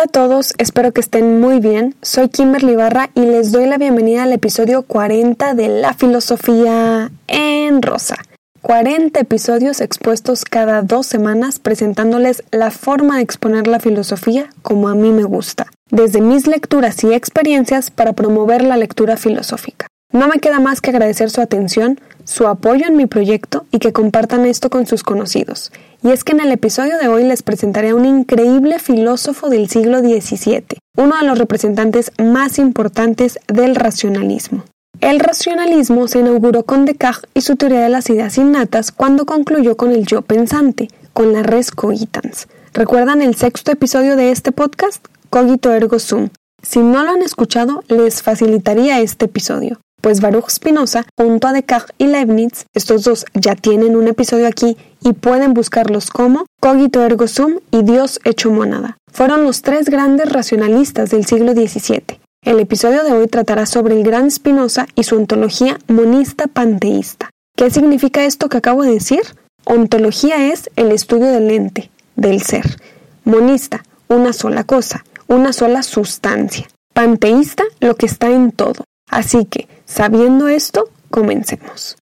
Hola a todos, espero que estén muy bien. Soy Kimberly Barra y les doy la bienvenida al episodio 40 de La Filosofía en Rosa. 40 episodios expuestos cada dos semanas presentándoles la forma de exponer la filosofía como a mí me gusta, desde mis lecturas y experiencias para promover la lectura filosófica. No me queda más que agradecer su atención, su apoyo en mi proyecto y que compartan esto con sus conocidos. Y es que en el episodio de hoy les presentaré a un increíble filósofo del siglo XVII, uno de los representantes más importantes del racionalismo. El racionalismo se inauguró con Descartes y su teoría de las ideas innatas cuando concluyó con el yo pensante, con la res cogitans. ¿Recuerdan el sexto episodio de este podcast? Cogito ergo sum. Si no lo han escuchado, les facilitaría este episodio pues Baruch Spinoza junto a Descartes y Leibniz, estos dos ya tienen un episodio aquí y pueden buscarlos como Cogito ergo sum y Dios hecho monada. Fueron los tres grandes racionalistas del siglo XVII. El episodio de hoy tratará sobre el gran Spinoza y su ontología monista panteísta. ¿Qué significa esto que acabo de decir? Ontología es el estudio del ente, del ser. Monista, una sola cosa, una sola sustancia. Panteísta, lo que está en todo. Así que, sabiendo esto, comencemos.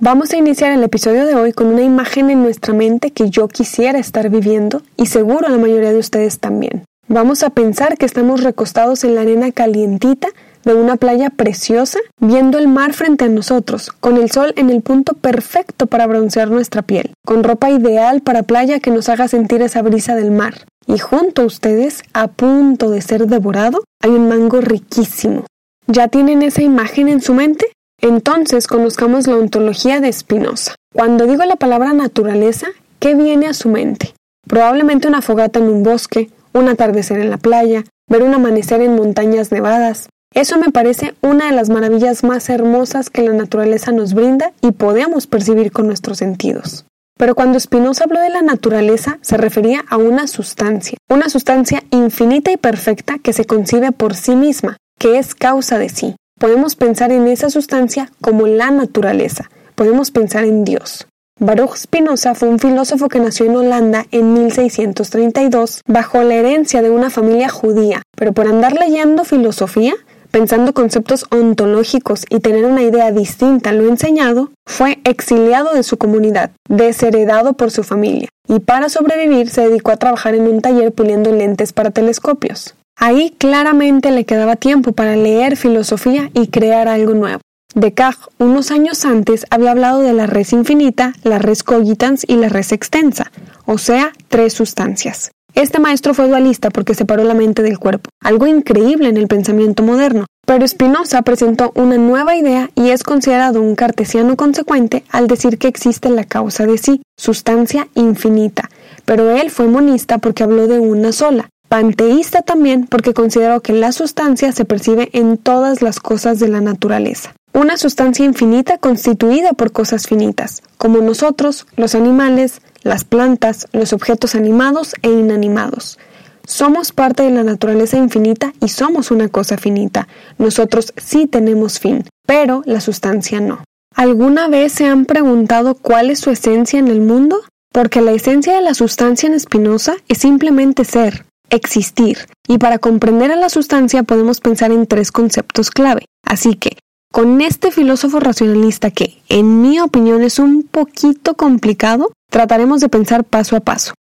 Vamos a iniciar el episodio de hoy con una imagen en nuestra mente que yo quisiera estar viviendo y seguro la mayoría de ustedes también. Vamos a pensar que estamos recostados en la arena calientita de una playa preciosa, viendo el mar frente a nosotros, con el sol en el punto perfecto para broncear nuestra piel, con ropa ideal para playa que nos haga sentir esa brisa del mar. Y junto a ustedes, a punto de ser devorado, hay un mango riquísimo, ¿Ya tienen esa imagen en su mente? Entonces conozcamos la ontología de Spinoza. Cuando digo la palabra naturaleza, ¿qué viene a su mente? Probablemente una fogata en un bosque, un atardecer en la playa, ver un amanecer en montañas nevadas. Eso me parece una de las maravillas más hermosas que la naturaleza nos brinda y podemos percibir con nuestros sentidos. Pero cuando Spinoza habló de la naturaleza, se refería a una sustancia, una sustancia infinita y perfecta que se concibe por sí misma, que es causa de sí. Podemos pensar en esa sustancia como la naturaleza. Podemos pensar en Dios. Baruch Spinoza fue un filósofo que nació en Holanda en 1632 bajo la herencia de una familia judía, pero por andar leyendo filosofía, pensando conceptos ontológicos y tener una idea distinta a lo enseñado, fue exiliado de su comunidad, desheredado por su familia, y para sobrevivir se dedicó a trabajar en un taller puliendo lentes para telescopios. Ahí claramente le quedaba tiempo para leer filosofía y crear algo nuevo. Descartes, unos años antes, había hablado de la res infinita, la res cogitans y la res extensa, o sea, tres sustancias. Este maestro fue dualista porque separó la mente del cuerpo, algo increíble en el pensamiento moderno. Pero Spinoza presentó una nueva idea y es considerado un cartesiano consecuente al decir que existe la causa de sí, sustancia infinita. Pero él fue monista porque habló de una sola, Panteísta también porque considero que la sustancia se percibe en todas las cosas de la naturaleza. Una sustancia infinita constituida por cosas finitas, como nosotros, los animales, las plantas, los objetos animados e inanimados. Somos parte de la naturaleza infinita y somos una cosa finita. Nosotros sí tenemos fin, pero la sustancia no. ¿Alguna vez se han preguntado cuál es su esencia en el mundo? Porque la esencia de la sustancia en Espinosa es simplemente ser, existir. Y para comprender a la sustancia podemos pensar en tres conceptos clave. Así que, con este filósofo racionalista que, en mi opinión, es un poquito complicado, trataremos de pensar paso a paso.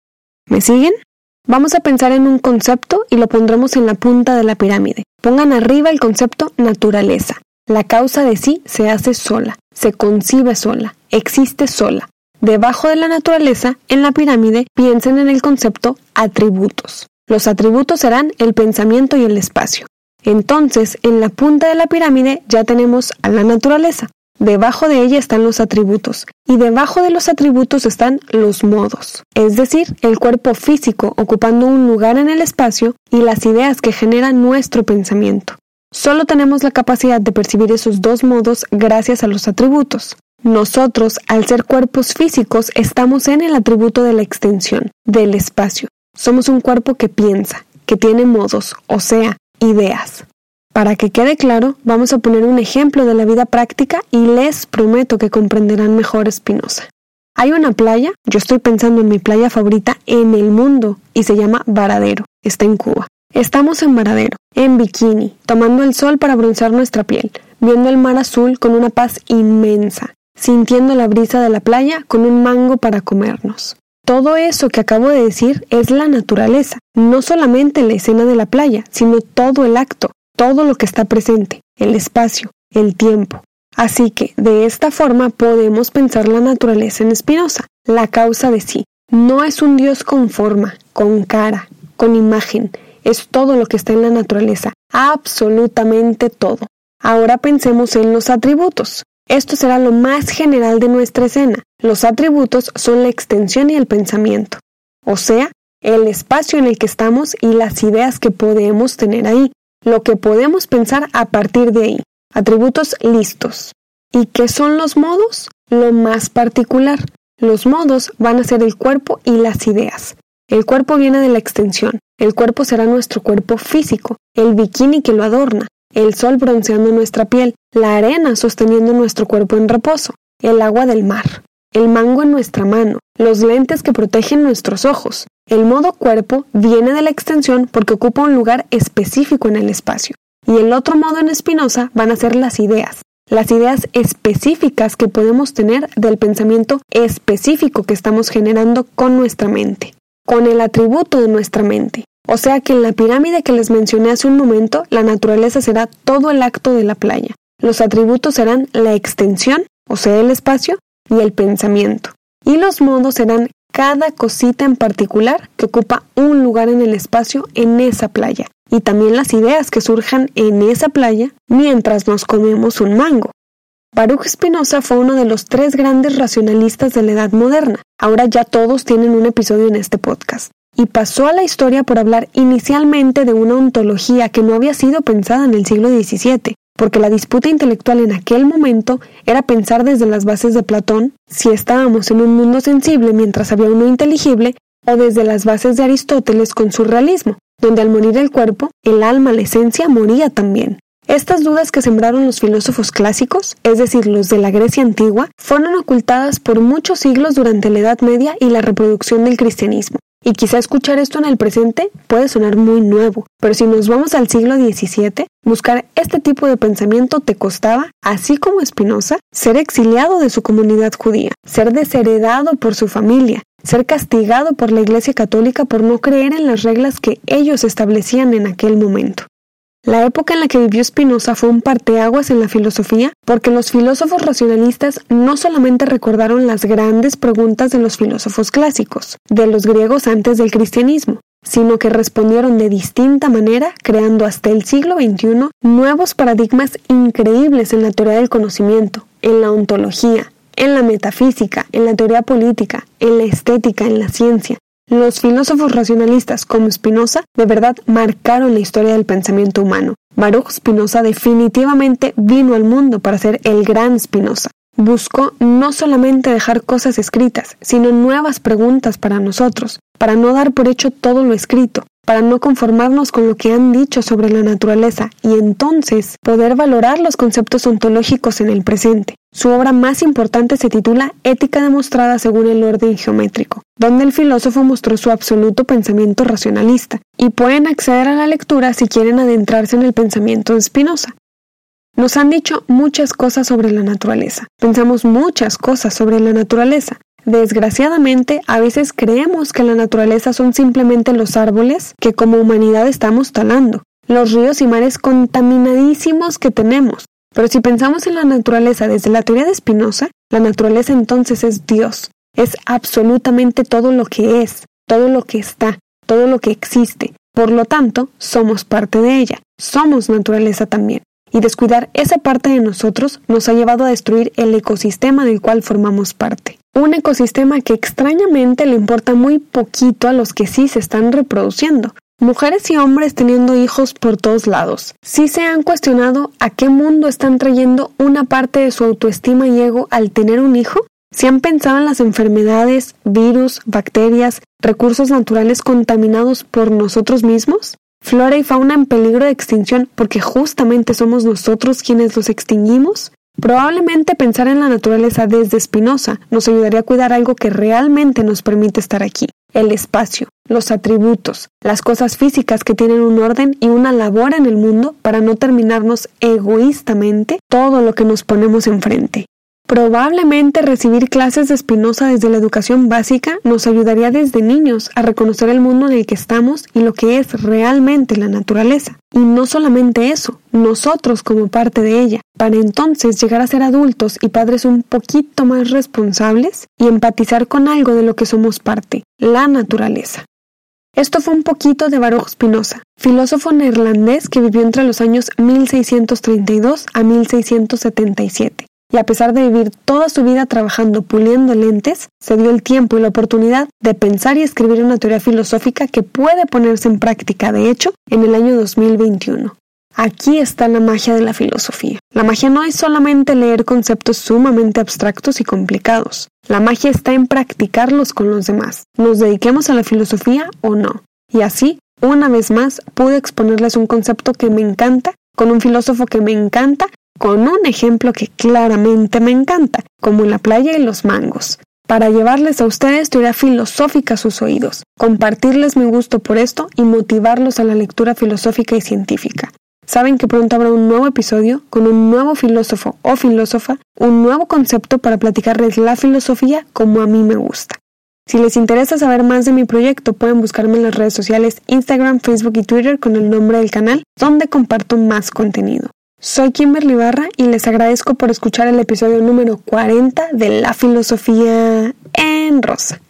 ¿Me siguen? Vamos a pensar en un concepto y lo pondremos en la punta de la pirámide. Pongan arriba el concepto naturaleza. La causa de sí se hace sola, se concibe sola, existe sola. Debajo de la naturaleza, en la pirámide, piensen en el concepto atributos. Los atributos serán el pensamiento y el espacio. Entonces, en la punta de la pirámide ya tenemos a la naturaleza. Debajo de ella están los atributos y debajo de los atributos están los modos, es decir, el cuerpo físico ocupando un lugar en el espacio y las ideas que generan nuestro pensamiento. Solo tenemos la capacidad de percibir esos dos modos gracias a los atributos. Nosotros, al ser cuerpos físicos, estamos en el atributo de la extensión, del espacio, somos un cuerpo que piensa, que tiene modos, o sea, ideas. Para que quede claro, vamos a poner un ejemplo de la vida práctica y les prometo que comprenderán mejor Espinosa. Hay una playa, yo estoy pensando en mi playa favorita en el mundo y se llama Varadero, está en Cuba. Estamos en Varadero, en bikini, tomando el sol para broncear nuestra piel, viendo el mar azul con una paz inmensa, sintiendo la brisa de la playa con un mango para comernos. Todo eso que acabo de decir es la naturaleza, no solamente la escena de la playa, sino todo el acto, todo lo que está presente, el espacio, el tiempo. Así que, de esta forma podemos pensar la naturaleza en Spinoza, la causa de sí. No es un Dios con forma, con cara, con imagen, es todo lo que está en la naturaleza, absolutamente todo. Ahora pensemos en los atributos. Esto será lo más general de nuestra escena. Los atributos son la extensión y el pensamiento, o sea, el espacio en el que estamos y las ideas que podemos tener ahí, lo que podemos pensar a partir de ahí. Atributos listos. ¿Y qué son los modos? Lo más particular. Los modos van a ser el cuerpo y las ideas. El cuerpo viene de la extensión. El cuerpo será nuestro cuerpo físico, el bikini que lo adorna, el sol bronceando nuestra piel, la arena sosteniendo nuestro cuerpo en reposo, el agua del mar, el mango en nuestra mano, los lentes que protegen nuestros ojos. El modo cuerpo viene de la extensión porque ocupa un lugar específico en el espacio. Y el otro modo en Spinoza van a ser las ideas, las ideas específicas que podemos tener del pensamiento específico que estamos generando con nuestra mente, con el atributo de nuestra mente. O sea que en la pirámide que les mencioné hace un momento, la naturaleza será todo el acto de la playa. Los atributos serán la extensión, o sea, el espacio, y el pensamiento. Y los modos serán cada cosita en particular que ocupa un lugar en el espacio en esa playa. Y también las ideas que surjan en esa playa mientras nos comemos un mango. Baruch Spinoza fue uno de los tres grandes racionalistas de la Edad Moderna. Ahora ya todos tienen un episodio en este podcast y pasó a la historia por hablar inicialmente de una ontología que no había sido pensada en el siglo XVII, porque la disputa intelectual en aquel momento era pensar desde las bases de Platón si estábamos en un mundo sensible mientras había uno inteligible, o desde las bases de Aristóteles con su realismo, donde al morir el cuerpo, el alma, la esencia, moría también. Estas dudas que sembraron los filósofos clásicos, es decir, los de la Grecia antigua, fueron ocultadas por muchos siglos durante la Edad Media y la reproducción del cristianismo. Y quizá escuchar esto en el presente puede sonar muy nuevo, pero si nos vamos al siglo XVII, buscar este tipo de pensamiento te costaba, así como Spinoza, ser exiliado de su comunidad judía, ser desheredado por su familia, ser castigado por la Iglesia Católica por no creer en las reglas que ellos establecían en aquel momento. La época en la que vivió Spinoza fue un parteaguas en la filosofía porque los filósofos racionalistas no solamente recordaron las grandes preguntas de los filósofos clásicos, de los griegos antes del cristianismo, sino que respondieron de distinta manera, creando hasta el siglo XXI nuevos paradigmas increíbles en la teoría del conocimiento, en la ontología, en la metafísica, en la teoría política, en la estética, en la ciencia, los filósofos racionalistas como Spinoza de verdad marcaron la historia del pensamiento humano. Baruch Spinoza definitivamente vino al mundo para ser el gran Spinoza. Buscó no solamente dejar cosas escritas, sino nuevas preguntas para nosotros, para no dar por hecho todo lo escrito, para no conformarnos con lo que han dicho sobre la naturaleza y entonces poder valorar los conceptos ontológicos en el presente. Su obra más importante se titula Ética demostrada según el orden geométrico, donde el filósofo mostró su absoluto pensamiento racionalista, y pueden acceder a la lectura si quieren adentrarse en el pensamiento de Spinoza. Nos han dicho muchas cosas sobre la naturaleza, pensamos muchas cosas sobre la naturaleza. Desgraciadamente, a veces creemos que la naturaleza son simplemente los árboles que como humanidad estamos talando, los ríos y mares contaminadísimos que tenemos, pero si pensamos en la naturaleza desde la teoría de Spinoza, la naturaleza entonces es Dios, es absolutamente todo lo que es, todo lo que está, todo lo que existe. Por lo tanto, somos parte de ella, somos naturaleza también. Y descuidar esa parte de nosotros nos ha llevado a destruir el ecosistema del cual formamos parte. Un ecosistema que extrañamente le importa muy poquito a los que sí se están reproduciendo, Mujeres y hombres teniendo hijos por todos lados. Si se han cuestionado a qué mundo están trayendo una parte de su autoestima y ego al tener un hijo? ¿Si han pensado en las enfermedades, virus, bacterias, recursos naturales contaminados por nosotros mismos? Flora y fauna en peligro de extinción porque justamente somos nosotros quienes los extinguimos? Probablemente pensar en la naturaleza desde Spinoza nos ayudaría a cuidar algo que realmente nos permite estar aquí, el espacio, los atributos, las cosas físicas que tienen un orden y una labor en el mundo para no terminarnos egoístamente todo lo que nos ponemos enfrente. Probablemente recibir clases de Spinoza desde la educación básica nos ayudaría desde niños a reconocer el mundo en el que estamos y lo que es realmente la naturaleza. Y no solamente eso, nosotros como parte de ella, para entonces llegar a ser adultos y padres un poquito más responsables y empatizar con algo de lo que somos parte, la naturaleza. Esto fue un poquito de Baruch Spinoza, filósofo neerlandés que vivió entre los años 1632 a 1677 y a pesar de vivir toda su vida trabajando puliendo lentes, se dio el tiempo y la oportunidad de pensar y escribir una teoría filosófica que puede ponerse en práctica, de hecho, en el año 2021. Aquí está la magia de la filosofía. La magia no es solamente leer conceptos sumamente abstractos y complicados. La magia está en practicarlos con los demás, nos dediquemos a la filosofía o no. Y así, una vez más, pude exponerles un concepto que me encanta, con un filósofo que me encanta con un ejemplo que claramente me encanta, como la playa y los mangos, para llevarles a ustedes teoría filosófica a sus oídos, compartirles mi gusto por esto y motivarlos a la lectura filosófica y científica. Saben que pronto habrá un nuevo episodio con un nuevo filósofo o filósofa, un nuevo concepto para platicarles la filosofía como a mí me gusta. Si les interesa saber más de mi proyecto, pueden buscarme en las redes sociales Instagram, Facebook y Twitter con el nombre del canal, donde comparto más contenido. Soy Kimberly Barra y les agradezco por escuchar el episodio número 40 de La Filosofía en Rosa.